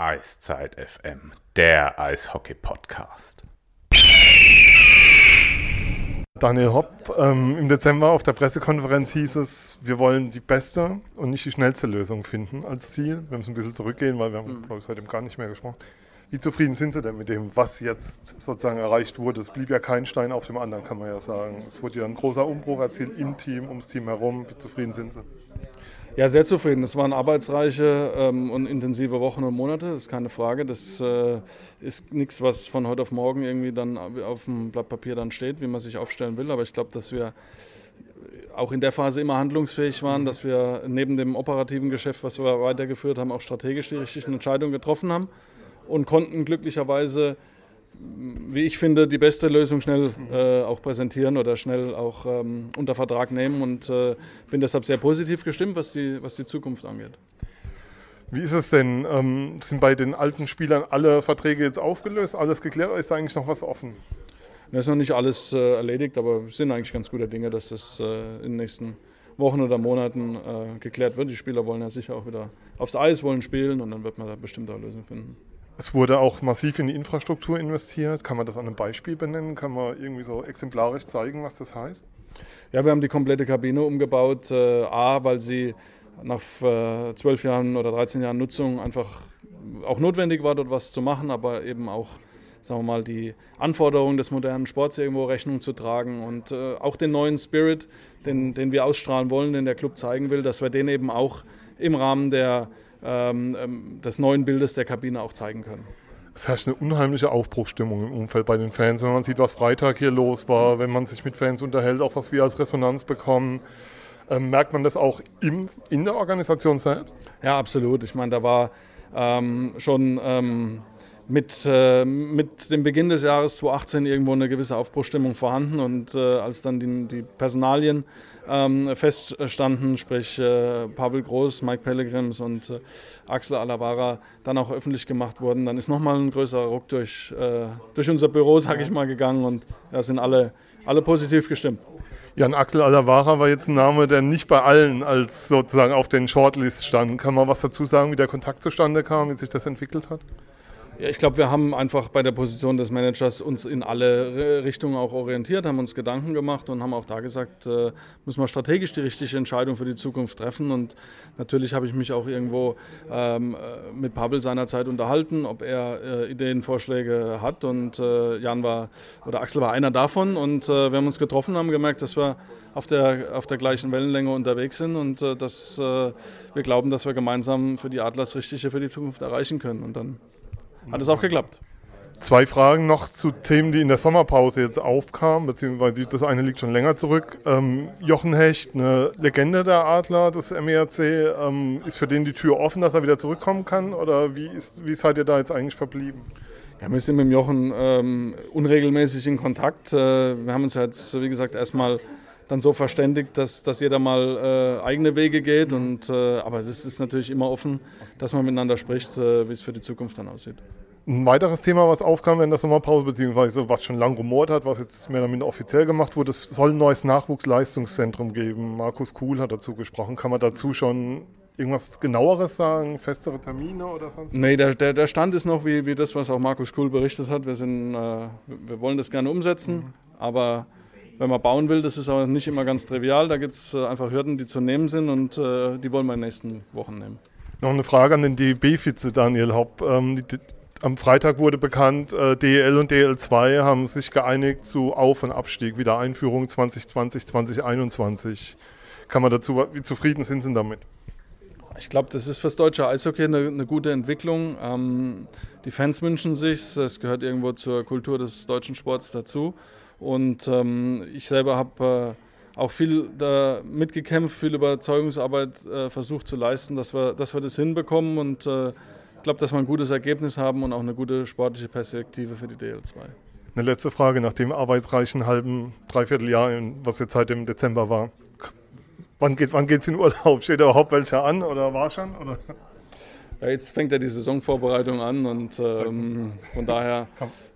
Eiszeit FM, der Eishockey-Podcast. Daniel Hopp, ähm, im Dezember auf der Pressekonferenz hieß es, wir wollen die beste und nicht die schnellste Lösung finden als Ziel. Wir müssen ein bisschen zurückgehen, weil wir haben, glaube ich, seitdem gar nicht mehr gesprochen. Wie zufrieden sind Sie denn mit dem, was jetzt sozusagen erreicht wurde? Es blieb ja kein Stein auf dem anderen, kann man ja sagen. Es wurde ja ein großer Umbruch erzielt im Team, ums Team herum. Wie zufrieden sind Sie? Ja, sehr zufrieden. Es waren arbeitsreiche ähm, und intensive Wochen und Monate, das ist keine Frage. Das äh, ist nichts, was von heute auf morgen irgendwie dann auf dem Blatt Papier dann steht, wie man sich aufstellen will. Aber ich glaube, dass wir auch in der Phase immer handlungsfähig waren, dass wir neben dem operativen Geschäft, was wir weitergeführt haben, auch strategisch die richtigen Entscheidungen getroffen haben und konnten glücklicherweise, wie ich finde, die beste Lösung schnell äh, auch präsentieren oder schnell auch ähm, unter Vertrag nehmen und äh, bin deshalb sehr positiv gestimmt, was die, was die Zukunft angeht. Wie ist es denn? Ähm, sind bei den alten Spielern alle Verträge jetzt aufgelöst, alles geklärt oder ist da eigentlich noch was offen? Das ist noch nicht alles äh, erledigt, aber wir sind eigentlich ganz guter Dinge, dass das äh, in den nächsten Wochen oder Monaten äh, geklärt wird. Die Spieler wollen ja sicher auch wieder aufs Eis wollen spielen und dann wird man da bestimmt eine Lösung finden. Es wurde auch massiv in die Infrastruktur investiert. Kann man das an einem Beispiel benennen? Kann man irgendwie so exemplarisch zeigen, was das heißt? Ja, wir haben die komplette Kabine umgebaut. Äh, A, weil sie nach äh, zwölf Jahren oder 13 Jahren Nutzung einfach auch notwendig war, dort was zu machen, aber eben auch sagen wir mal, die Anforderungen des modernen Sports irgendwo Rechnung zu tragen und äh, auch den neuen Spirit, den, den wir ausstrahlen wollen, den der Club zeigen will, dass wir den eben auch im Rahmen der ähm, ähm, des neuen Bildes der Kabine auch zeigen können. Es herrscht eine unheimliche Aufbruchstimmung im Umfeld bei den Fans, wenn man sieht, was Freitag hier los war, wenn man sich mit Fans unterhält, auch was wir als Resonanz bekommen. Ähm, merkt man das auch im, in der Organisation selbst? Ja, absolut. Ich meine, da war ähm, schon ähm, mit, äh, mit dem Beginn des Jahres 2018 irgendwo eine gewisse Aufbruchstimmung vorhanden und äh, als dann die, die Personalien ähm, feststanden, sprich äh, Pavel Groß, Mike Pellegrims und äh, Axel Alavara dann auch öffentlich gemacht wurden, dann ist nochmal ein größerer Ruck durch, äh, durch unser Büro, sage ich mal, gegangen und da sind alle, alle positiv gestimmt. Jan Axel Alavara war jetzt ein Name, der nicht bei allen als sozusagen auf den Shortlist stand. Kann man was dazu sagen, wie der Kontakt zustande kam, wie sich das entwickelt hat? Ja, ich glaube, wir haben einfach bei der Position des Managers uns in alle Richtungen auch orientiert, haben uns Gedanken gemacht und haben auch da gesagt, äh, müssen wir strategisch die richtige Entscheidung für die Zukunft treffen. Und natürlich habe ich mich auch irgendwo ähm, äh, mit Pavel seinerzeit unterhalten, ob er äh, Ideen, Vorschläge hat. Und äh, Jan war oder Axel war einer davon. Und äh, wir haben uns getroffen, haben gemerkt, dass wir auf der, auf der gleichen Wellenlänge unterwegs sind und äh, dass wir glauben, dass wir gemeinsam für die Adlers Richtige für die Zukunft erreichen können. Und dann hat es auch geklappt. Zwei Fragen noch zu Themen, die in der Sommerpause jetzt aufkamen, beziehungsweise das eine liegt schon länger zurück. Ähm, Jochen Hecht, eine Legende der Adler des MERC, ähm, ist für den die Tür offen, dass er wieder zurückkommen kann? Oder wie, ist, wie seid ihr da jetzt eigentlich verblieben? Ja, wir sind mit dem Jochen ähm, unregelmäßig in Kontakt. Äh, wir haben uns jetzt, wie gesagt, erstmal dann so verständigt, dass, dass jeder mal äh, eigene Wege geht. Und, äh, aber es ist natürlich immer offen, dass man miteinander spricht, äh, wie es für die Zukunft dann aussieht. Ein weiteres Thema, was aufkam während der Sommerpause, beziehungsweise was schon lange rumort hat, was jetzt mehr oder minder offiziell gemacht wurde, es soll ein neues Nachwuchsleistungszentrum geben. Markus Kuhl hat dazu gesprochen. Kann man dazu schon irgendwas genaueres sagen, festere Termine oder sonst? Nee, der, der, der Stand ist noch wie, wie das, was auch Markus Kuhl berichtet hat. Wir, sind, äh, wir wollen das gerne umsetzen, mhm. aber wenn man bauen will, das ist auch nicht immer ganz trivial. Da gibt es äh, einfach Hürden, die zu nehmen sind und äh, die wollen wir in den nächsten Wochen nehmen. Noch eine Frage an den DEB-Vize Daniel Hopp. Ähm, die, am Freitag wurde bekannt, äh, DEL und DL2 haben sich geeinigt zu Auf- und Abstieg, Wiedereinführung 2020, 2021. Kann man dazu, wie zufrieden sind Sie damit? Ich glaube, das ist fürs deutsche Eishockey eine, eine gute Entwicklung. Ähm, die Fans wünschen sich, es gehört irgendwo zur Kultur des deutschen Sports dazu. Und ähm, ich selber habe äh, auch viel da mitgekämpft, viel Überzeugungsarbeit äh, versucht zu leisten, dass wir, dass wir das hinbekommen und äh, ich glaube, dass wir ein gutes Ergebnis haben und auch eine gute sportliche Perspektive für die DL2. Eine letzte Frage nach dem arbeitsreichen halben, dreiviertel Jahr, was jetzt seit dem Dezember war. Wann geht es wann in Urlaub? Steht überhaupt welcher an oder war schon? Oder? Ja, jetzt fängt ja die Saisonvorbereitung an und ähm, von daher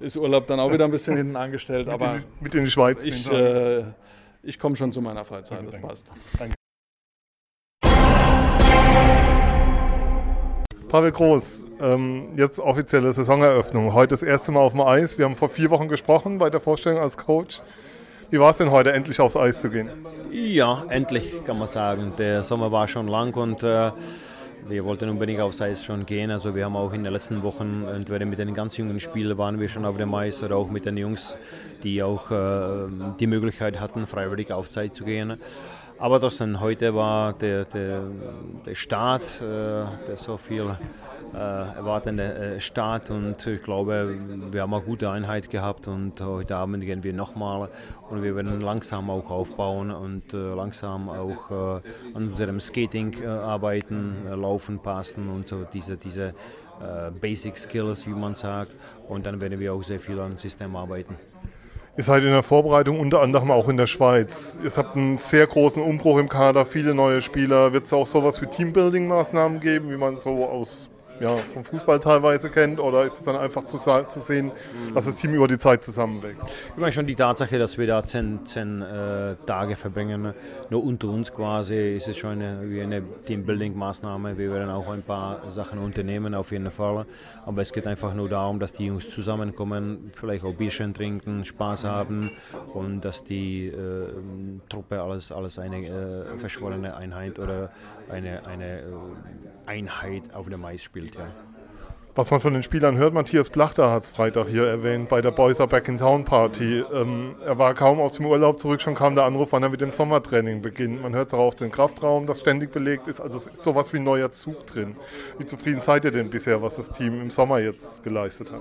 ist Urlaub dann auch wieder ein bisschen hinten angestellt. mit aber in, mit in die Schweiz. Ich, äh, ich komme schon zu meiner Freizeit, das passt. Danke. Pavel Groß, ähm, jetzt offizielle Saisoneröffnung. Heute das erste Mal auf dem Eis. Wir haben vor vier Wochen gesprochen bei der Vorstellung als Coach. Wie war es denn heute, endlich aufs Eis zu gehen? Ja, endlich kann man sagen. Der Sommer war schon lang und äh, wir wollten unbedingt aufs Eis schon gehen. Also wir haben auch in den letzten Wochen, entweder mit den ganz jungen Spielern waren wir schon auf dem Eis oder auch mit den Jungs, die auch äh, die Möglichkeit hatten, freiwillig auf Zeit zu gehen. Aber trotzdem, heute war der, der, der Start, äh, der so viel äh, erwartende äh, Start und ich glaube, wir haben eine gute Einheit gehabt und heute Abend gehen wir nochmal und wir werden langsam auch aufbauen und äh, langsam auch äh, an unserem Skating arbeiten, laufen, passen und so diese, diese Basic Skills, wie man sagt und dann werden wir auch sehr viel an System arbeiten. Ihr seid in der Vorbereitung unter anderem auch in der Schweiz. Ihr habt einen sehr großen Umbruch im Kader, viele neue Spieler. Wird es auch sowas wie Teambuilding-Maßnahmen geben, wie man so aus ja, vom Fußball teilweise kennt? Oder ist es dann einfach zu, zu sehen, dass das Team über die Zeit zusammenwächst? Ich meine schon die Tatsache, dass wir da zehn, zehn äh, Tage verbringen, nur unter uns quasi, ist es schon eine, wie eine Teambuilding-Maßnahme. Wir werden auch ein paar Sachen unternehmen, auf jeden Fall. Aber es geht einfach nur darum, dass die Jungs zusammenkommen, vielleicht auch Bierchen trinken, Spaß haben und dass die äh, Truppe alles, alles eine äh, verschwollene Einheit oder eine, eine äh, Einheit auf dem Eis spielt. Ja. Was man von den Spielern hört, Matthias Plachter hat es Freitag hier erwähnt, bei der Boys Are Back in Town Party. Ähm, er war kaum aus dem Urlaub zurück, schon kam der Anruf, wann er mit dem Sommertraining beginnt. Man hört es auch auf den Kraftraum, das ständig belegt ist. Also es ist sowas wie ein neuer Zug drin. Wie zufrieden seid ihr denn bisher, was das Team im Sommer jetzt geleistet hat?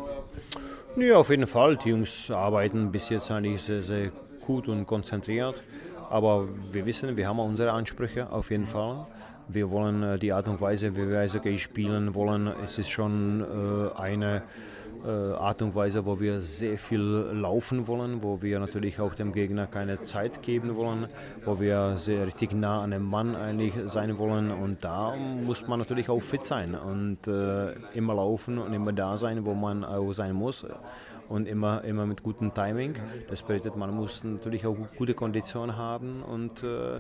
Ja, auf jeden Fall. Die Jungs arbeiten bis jetzt eigentlich sehr, sehr gut und konzentriert. Aber wir wissen, wir haben unsere Ansprüche auf jeden Fall. Wir wollen äh, die Art und Weise, wie wir Eishockey spielen wollen, es ist schon äh, eine äh, Art und Weise, wo wir sehr viel laufen wollen, wo wir natürlich auch dem Gegner keine Zeit geben wollen, wo wir sehr richtig nah an dem Mann eigentlich sein wollen und da muss man natürlich auch fit sein und äh, immer laufen und immer da sein, wo man auch sein muss und immer, immer mit gutem Timing. Das bedeutet, man muss natürlich auch gute Konditionen haben und äh,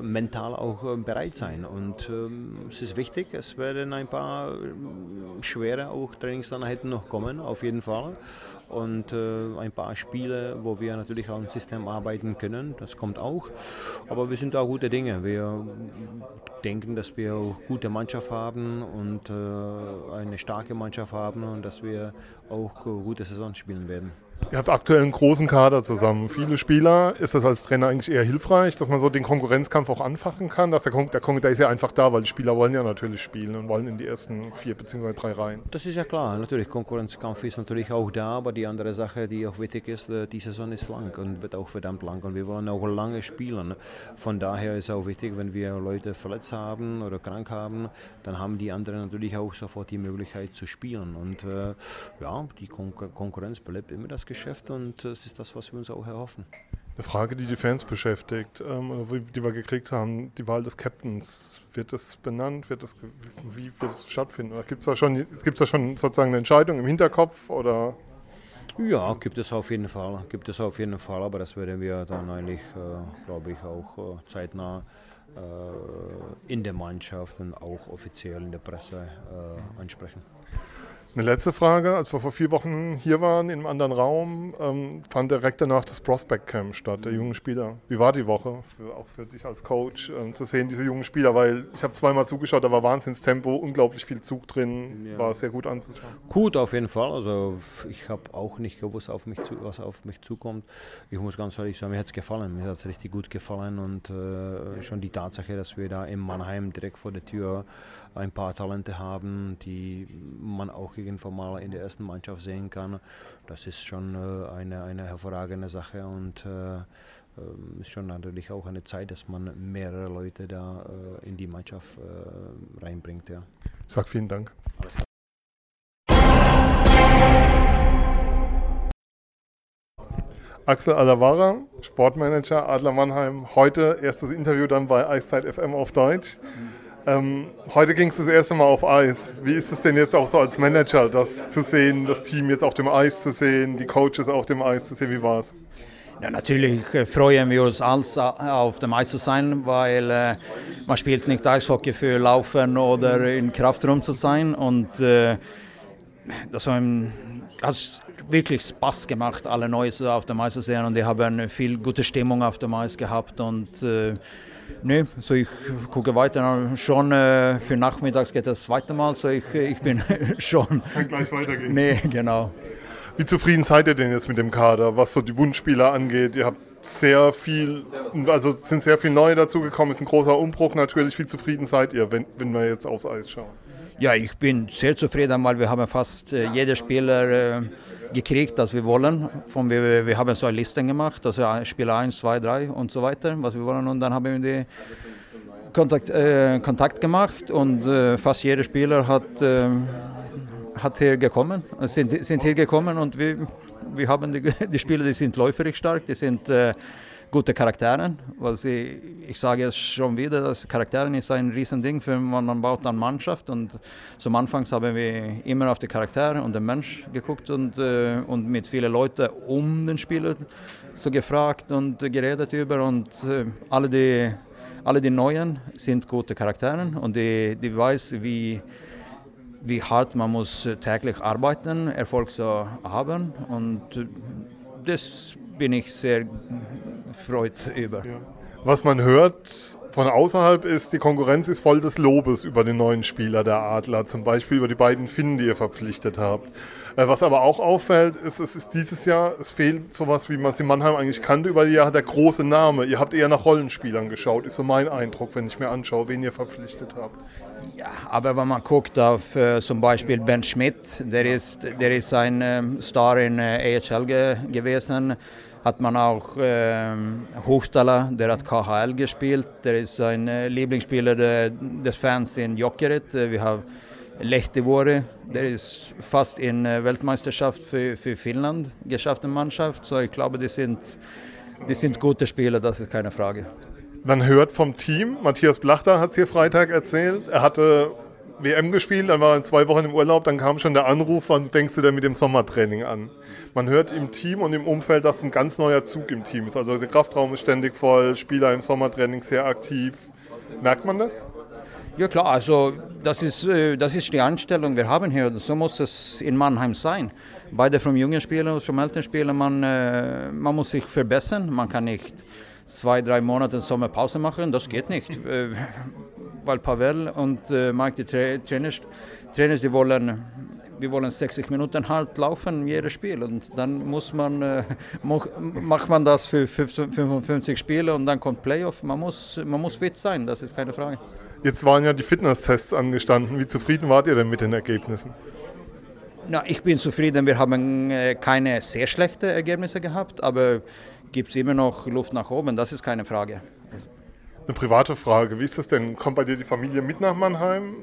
mental auch äh, bereit sein. Und ähm, es ist wichtig, es werden ein paar äh, schwere auch Trainingseinheiten noch kommen, auf jeden Fall und äh, ein paar Spiele, wo wir natürlich auch im System arbeiten können. Das kommt auch. Aber wir sind auch gute Dinge. Wir denken, dass wir auch gute Mannschaft haben und äh, eine starke Mannschaft haben und dass wir auch gute Saison spielen werden. Ihr habt aktuell einen großen Kader zusammen, viele Spieler. Ist das als Trainer eigentlich eher hilfreich, dass man so den Konkurrenzkampf auch anfachen kann? Dass der, Kon der, ist ja einfach da, weil die Spieler wollen ja natürlich spielen und wollen in die ersten vier bzw. drei Reihen. Das ist ja klar, natürlich. Konkurrenzkampf ist natürlich auch da, aber die andere Sache, die auch wichtig ist, äh, die Saison ist lang und wird auch verdammt lang und wir wollen auch lange spielen. Von daher ist auch wichtig, wenn wir Leute verletzt haben oder krank haben, dann haben die anderen natürlich auch sofort die Möglichkeit zu spielen. Und äh, ja, die Kon Konkurrenz belebt immer das Geschäft. Geschäft und das ist das, was wir uns auch erhoffen. Eine Frage, die die Fans beschäftigt, ähm, die wir gekriegt haben, die Wahl des Captains. Wird das benannt? Wird das, wie wird es stattfinden? Gibt es da, schon, da schon sozusagen eine Entscheidung im Hinterkopf? Oder? Ja, gibt es auf jeden Fall. Gibt es auf jeden Fall, aber das werden wir dann eigentlich, äh, glaube ich, auch äh, zeitnah äh, in der Mannschaft und auch offiziell in der Presse äh, ansprechen. Eine letzte Frage. Als wir vor vier Wochen hier waren, in einem anderen Raum, ähm, fand direkt danach das Prospect Camp statt, der jungen Spieler. Wie war die Woche, für, auch für dich als Coach, ähm, zu sehen, diese jungen Spieler? Weil ich habe zweimal zugeschaut, da war Wahnsinnstempo, unglaublich viel Zug drin, ja. war sehr gut anzuschauen. Gut, auf jeden Fall. Also ich habe auch nicht gewusst, auf mich zu, was auf mich zukommt. Ich muss ganz ehrlich sagen, mir hat es gefallen. Mir hat es richtig gut gefallen und äh, schon die Tatsache, dass wir da in Mannheim direkt vor der Tür ein paar Talente haben, die man auch irgendwann mal in der ersten Mannschaft sehen kann. Das ist schon äh, eine, eine hervorragende Sache und äh, ähm, ist schon natürlich auch eine Zeit, dass man mehrere Leute da äh, in die Mannschaft reinbringt. Ja. Ich sage vielen Dank. Axel Alavara, Sportmanager Adler Mannheim. Heute erstes Interview dann bei Eiszeit FM auf Deutsch. Ähm, heute ging es das erste Mal auf Eis. Wie ist es denn jetzt auch so als Manager, das zu sehen, das Team jetzt auf dem Eis zu sehen, die Coaches auf dem Eis zu sehen? Wie war es? Ja, natürlich freuen wir uns als auf dem Eis zu sein, weil äh, man spielt nicht Eishockey für Laufen oder in Kraftraum zu sein und äh, das hat wirklich Spaß gemacht, alle Neues auf dem Eis zu sehen und die haben viel gute Stimmung auf dem Eis gehabt und äh, Nee, so ich gucke weiter. Schon äh, für nachmittags geht das zweite Mal, so ich, ich bin schon. Kann gleich weitergehen. Nee, genau. Wie zufrieden seid ihr denn jetzt mit dem Kader, was so die Wunschspieler angeht? Ihr habt sehr viel, also sind sehr viel neue dazugekommen, ist ein großer Umbruch natürlich. Wie zufrieden seid ihr, wenn, wenn wir jetzt aufs Eis schauen? Ja, ich bin sehr zufrieden, weil wir haben fast äh, jeder Spieler äh, gekriegt, das wir wollen. Von, wir, wir haben so eine Liste gemacht, also Spieler 1, 2, 3 und so weiter, was wir wollen. Und dann haben wir die Kontakt, äh, Kontakt gemacht und äh, fast jeder Spieler hat, äh, hat hier gekommen, sind, sind hier gekommen und wir, wir haben die, die Spieler, die sind läuferisch stark, die sind äh, gute Charaktere, weil sie, ich sage es schon wieder, dass Charakteren ist ein Riesending, für man, man baut dann Mannschaft und zum Anfang haben wir immer auf die Charaktere und den Mensch geguckt und, äh, und mit vielen Leuten um den Spieler so gefragt und geredet über und äh, alle die alle die Neuen sind gute Charaktere und die, die weiß, wie, wie hart man muss täglich arbeiten, Erfolg zu haben und das bin ich sehr freut über. Was man hört von außerhalb ist, die Konkurrenz ist voll des Lobes über den neuen Spieler der Adler, zum Beispiel über die beiden Finnen, die ihr verpflichtet habt. Äh, was aber auch auffällt, ist, es ist dieses Jahr, es fehlt sowas, wie man es in Mannheim eigentlich kannte, über die Jahre der große Name. Ihr habt eher nach Rollenspielern geschaut, ist so mein Eindruck, wenn ich mir anschaue, wen ihr verpflichtet habt. Ja, aber wenn man guckt auf äh, zum Beispiel Ben Schmidt, der ist, der ist ein ähm, Star in äh, AHL ge gewesen hat man auch äh, Hochstala, der hat KHL gespielt. Der ist ein äh, Lieblingsspieler der, des Fans in Jokerit. Wir haben Lehtivuori, der ist fast in Weltmeisterschaft für, für Finnland geschafft, eine Mannschaft. So ich glaube, die sind, die sind gute Spieler, das ist keine Frage. Man hört vom Team, Matthias Blachter hat es hier Freitag erzählt, er hatte WM gespielt, dann war er zwei Wochen im Urlaub, dann kam schon der Anruf, wann fängst du denn mit dem Sommertraining an? Man hört im Team und im Umfeld, dass ein ganz neuer Zug im Team ist. Also der Kraftraum ist ständig voll, Spieler im Sommertraining sehr aktiv. Merkt man das? Ja klar, also das ist, äh, das ist die Einstellung, wir haben hier. So muss es in Mannheim sein. Beide vom jungen Spieler und vom älteren Spieler, man, äh, man muss sich verbessern. Man kann nicht zwei, drei Monate Sommerpause machen, das geht nicht. Äh, weil Pavel und äh, Mike, die Tra Trainers, Trainers, die wollen, wir wollen 60 Minuten halt laufen, jedes Spiel. Und dann muss man, äh, macht man das für 55 Spiele und dann kommt Playoff. Man muss, man muss fit sein, das ist keine Frage. Jetzt waren ja die Fitnesstests angestanden. Wie zufrieden wart ihr denn mit den Ergebnissen? Na, ich bin zufrieden. Wir haben äh, keine sehr schlechten Ergebnisse gehabt, aber gibt es immer noch Luft nach oben, das ist keine Frage. Eine private Frage, wie ist das denn? Kommt bei dir die Familie mit nach Mannheim?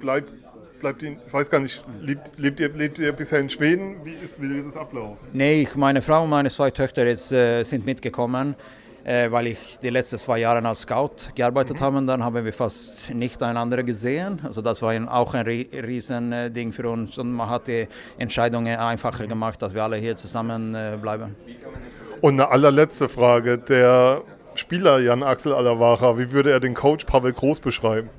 Bleibt, bleibt die, ich weiß gar nicht, lebt, lebt, ihr, lebt ihr bisher in Schweden? Wie, ist, wie wird das ablaufen? Nee, ich, meine Frau und meine zwei Töchter jetzt, äh, sind mitgekommen, äh, weil ich die letzten zwei Jahre als Scout gearbeitet mhm. habe. Dann haben wir fast nicht einander gesehen. Also das war auch ein riesen Ding für uns und man hat die Entscheidungen einfacher gemacht, dass wir alle hier zusammen äh, bleiben. Und eine allerletzte Frage. Der Spieler Jan Axel Alavara, wie würde er den Coach Pavel Groß beschreiben?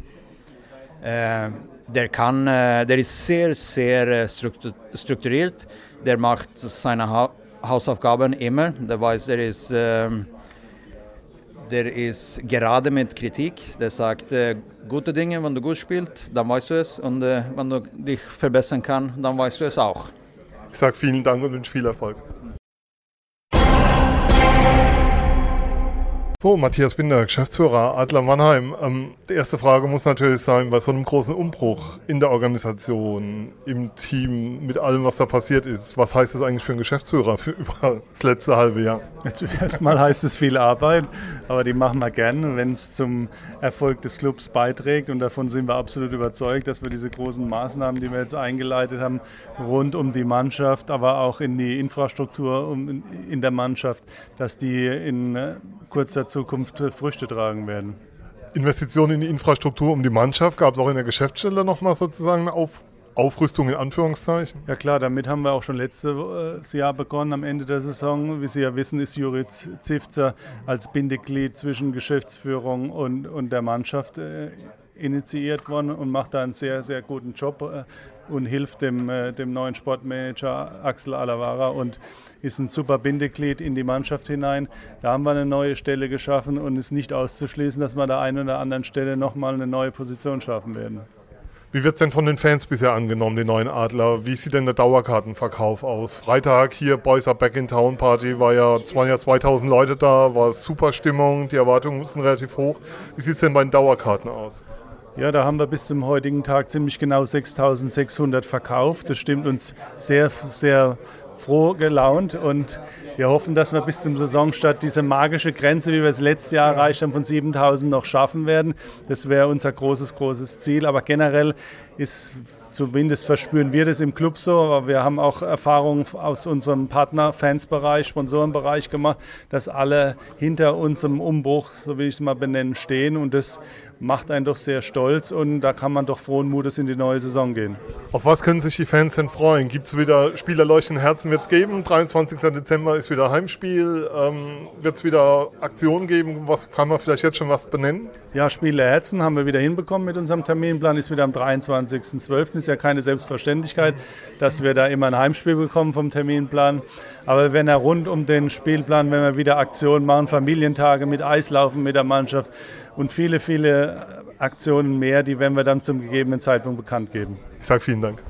Äh, der, kann, äh, der ist sehr, sehr äh, strukturiert. Der macht seine ha Hausaufgaben immer. Der weiß, der ist, ähm, der ist gerade mit Kritik. Der sagt äh, gute Dinge, wenn du gut spielst, dann weißt du es. Und wenn du dich verbessern kannst, dann weißt du es auch. Ich sage vielen Dank und wünsche viel Erfolg. So, Matthias Binder, Geschäftsführer Adler Mannheim. Ähm, die erste Frage muss natürlich sein, bei so einem großen Umbruch in der Organisation, im Team, mit allem, was da passiert ist, was heißt das eigentlich für einen Geschäftsführer für über das letzte halbe Jahr? Ja, zuerst mal heißt es viel Arbeit, aber die machen wir gerne, wenn es zum Erfolg des Clubs beiträgt. Und davon sind wir absolut überzeugt, dass wir diese großen Maßnahmen, die wir jetzt eingeleitet haben, rund um die Mannschaft, aber auch in die Infrastruktur in der Mannschaft, dass die in äh, kurzer Zukunft Früchte tragen werden. Investitionen in die Infrastruktur um die Mannschaft, gab es auch in der Geschäftsstelle nochmal sozusagen eine Auf Aufrüstung in Anführungszeichen? Ja klar, damit haben wir auch schon letztes Jahr begonnen, am Ende der Saison. Wie Sie ja wissen, ist Juri Zivzer als Bindeglied zwischen Geschäftsführung und, und der Mannschaft äh, initiiert worden und macht da einen sehr, sehr guten Job äh, und hilft dem, äh, dem neuen Sportmanager Axel Alavara und ist ein super Bindeglied in die Mannschaft hinein. Da haben wir eine neue Stelle geschaffen und ist nicht auszuschließen, dass wir an der einen oder anderen Stelle nochmal eine neue Position schaffen werden. Wie wird es denn von den Fans bisher angenommen, die neuen Adler? Wie sieht denn der Dauerkartenverkauf aus? Freitag hier Boys Are Back in Town Party war ja, waren ja 2000 Leute da, war super Stimmung, die Erwartungen sind relativ hoch. Wie sieht es denn bei den Dauerkarten aus? Ja, da haben wir bis zum heutigen Tag ziemlich genau 6600 verkauft. Das stimmt uns sehr, sehr froh gelaunt und wir hoffen, dass wir bis zum Saisonstart diese magische Grenze, wie wir es letztes Jahr erreicht haben, von 7000 noch schaffen werden. Das wäre unser großes, großes Ziel. Aber generell ist Zumindest verspüren wir das im Club so, aber wir haben auch Erfahrungen aus unserem Partner-Fans-Bereich, Sponsorenbereich gemacht, dass alle hinter unserem Umbruch, so will ich es mal benennen, stehen und das macht einen doch sehr stolz und da kann man doch frohen Mutes in die neue Saison gehen. Auf was können sich die Fans denn freuen? Gibt es wieder Spieler leuchtenden Herzen wird es geben? 23. Dezember ist wieder Heimspiel. Ähm, wird es wieder Aktionen geben? Was kann man vielleicht jetzt schon was benennen? Ja, Spiele Herzen haben wir wieder hinbekommen mit unserem Terminplan. Ist wieder am 23.12. Ist ja keine Selbstverständlichkeit, dass wir da immer ein Heimspiel bekommen vom Terminplan. Aber wenn er rund um den Spielplan, wenn wir wieder Aktionen machen, Familientage mit Eislaufen mit der Mannschaft, und viele, viele Aktionen mehr, die werden wir dann zum gegebenen Zeitpunkt bekannt geben. Ich sage vielen Dank.